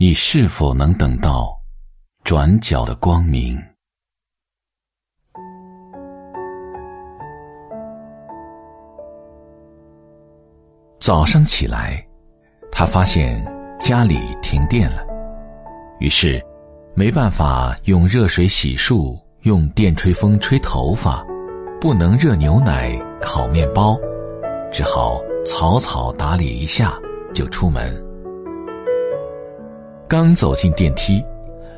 你是否能等到转角的光明？早上起来，他发现家里停电了，于是没办法用热水洗漱，用电吹风吹头发，不能热牛奶、烤面包，只好草草打理一下就出门。刚走进电梯，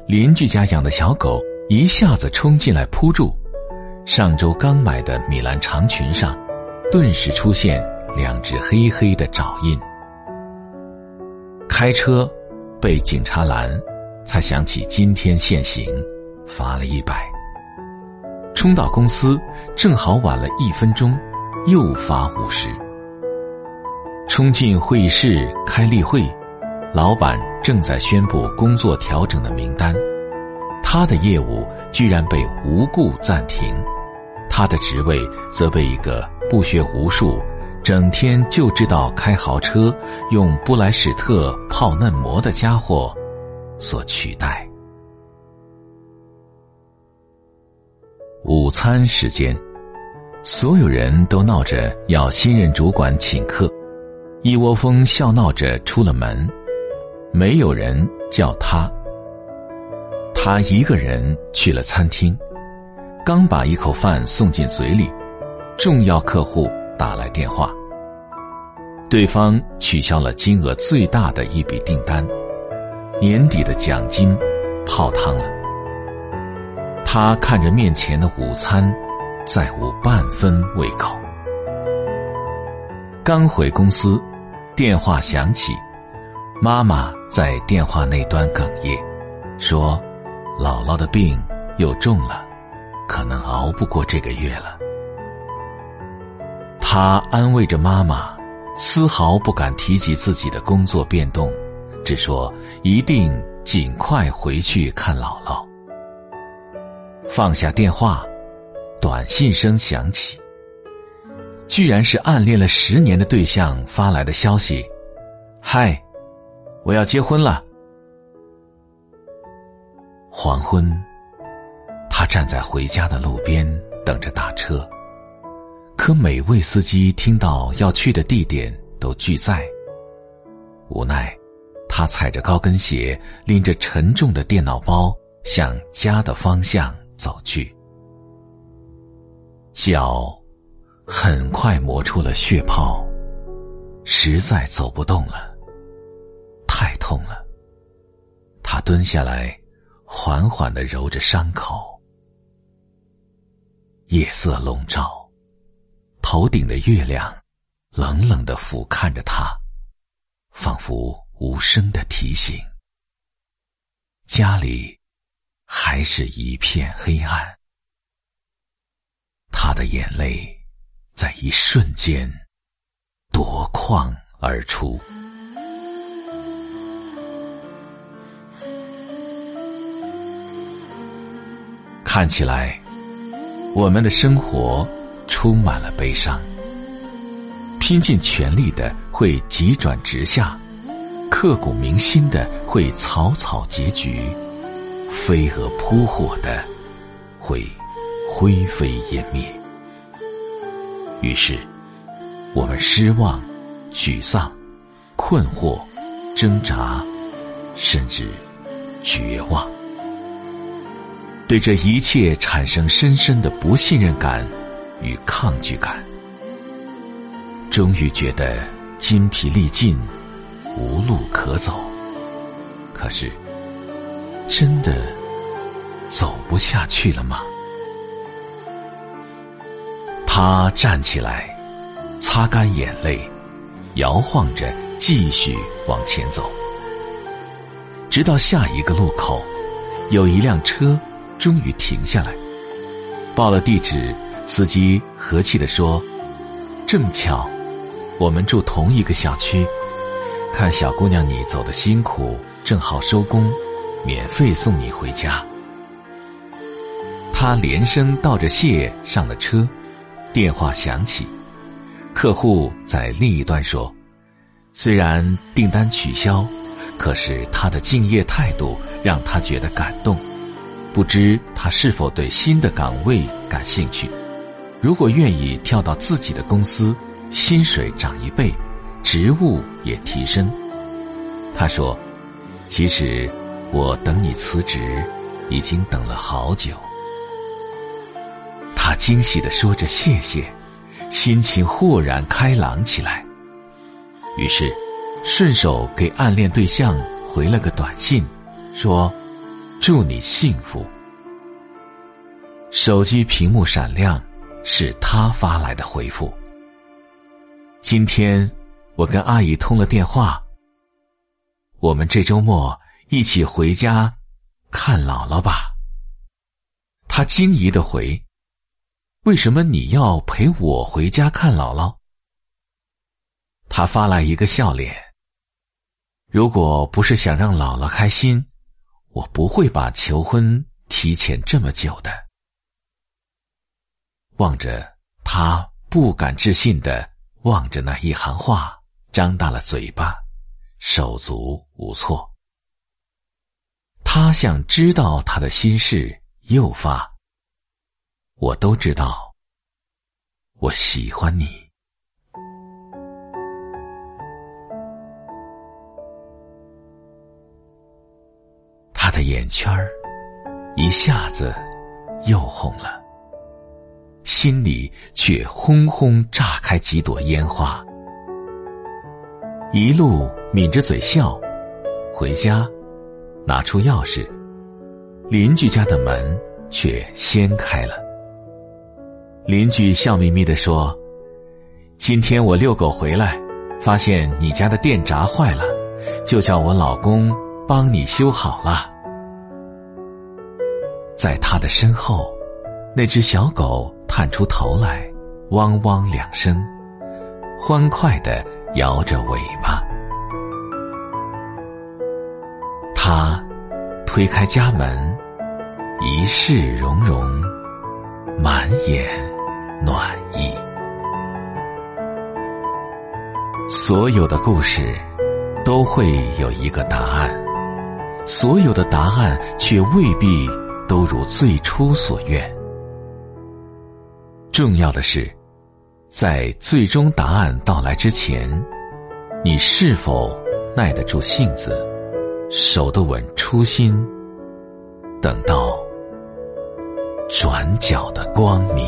邻居家养的小狗一下子冲进来扑住，上周刚买的米兰长裙上，顿时出现两只黑黑的爪印。开车被警察拦，才想起今天限行，罚了一百。冲到公司正好晚了一分钟，又罚五十。冲进会议室开例会。老板正在宣布工作调整的名单，他的业务居然被无故暂停，他的职位则被一个不学无术、整天就知道开豪车、用布莱史特泡嫩模的家伙所取代。午餐时间，所有人都闹着要新任主管请客，一窝蜂笑闹着出了门。没有人叫他，他一个人去了餐厅，刚把一口饭送进嘴里，重要客户打来电话，对方取消了金额最大的一笔订单，年底的奖金泡汤了。他看着面前的午餐，再无半分胃口。刚回公司，电话响起。妈妈在电话那端哽咽，说：“姥姥的病又重了，可能熬不过这个月了。”他安慰着妈妈，丝毫不敢提及自己的工作变动，只说一定尽快回去看姥姥。放下电话，短信声响起，居然是暗恋了十年的对象发来的消息：“嗨。”我要结婚了。黄昏，他站在回家的路边等着打车，可每位司机听到要去的地点都拒载。无奈，他踩着高跟鞋，拎着沉重的电脑包向家的方向走去，脚很快磨出了血泡，实在走不动了。痛了，他蹲下来，缓缓的揉着伤口。夜色笼罩，头顶的月亮冷冷的俯瞰着他，仿佛无声的提醒：家里还是一片黑暗。他的眼泪在一瞬间夺眶而出。看起来，我们的生活充满了悲伤。拼尽全力的会急转直下，刻骨铭心的会草草结局，飞蛾扑火的会灰飞烟灭。于是，我们失望、沮丧、困惑、挣扎，甚至绝望。对这一切产生深深的不信任感与抗拒感，终于觉得筋疲力尽，无路可走。可是，真的走不下去了吗？他站起来，擦干眼泪，摇晃着继续往前走，直到下一个路口，有一辆车。终于停下来，报了地址，司机和气的说：“正巧，我们住同一个小区，看小姑娘你走的辛苦，正好收工，免费送你回家。”他连声道着谢，上了车，电话响起，客户在另一端说：“虽然订单取消，可是他的敬业态度让他觉得感动。不知他是否对新的岗位感兴趣？如果愿意跳到自己的公司，薪水涨一倍，职务也提升。他说：“其实我等你辞职，已经等了好久。”他惊喜的说着谢谢，心情豁然开朗起来。于是，顺手给暗恋对象回了个短信，说。祝你幸福。手机屏幕闪亮，是他发来的回复。今天我跟阿姨通了电话，我们这周末一起回家看姥姥吧。他惊疑的回：“为什么你要陪我回家看姥姥？”他发来一个笑脸。如果不是想让姥姥开心。我不会把求婚提前这么久的。望着他不敢置信的望着那一行话，张大了嘴巴，手足无措。他想知道他的心事，又发：“我都知道，我喜欢你。”他的眼圈儿一下子又红了，心里却轰轰炸开几朵烟花。一路抿着嘴笑，回家拿出钥匙，邻居家的门却掀开了。邻居笑眯眯的说：“今天我遛狗回来，发现你家的电闸坏了，就叫我老公帮你修好了。”在他的身后，那只小狗探出头来，汪汪两声，欢快的摇着尾巴。他推开家门，一世融融，满眼暖意。所有的故事都会有一个答案，所有的答案却未必。都如最初所愿。重要的是，在最终答案到来之前，你是否耐得住性子，守得稳初心，等到转角的光明。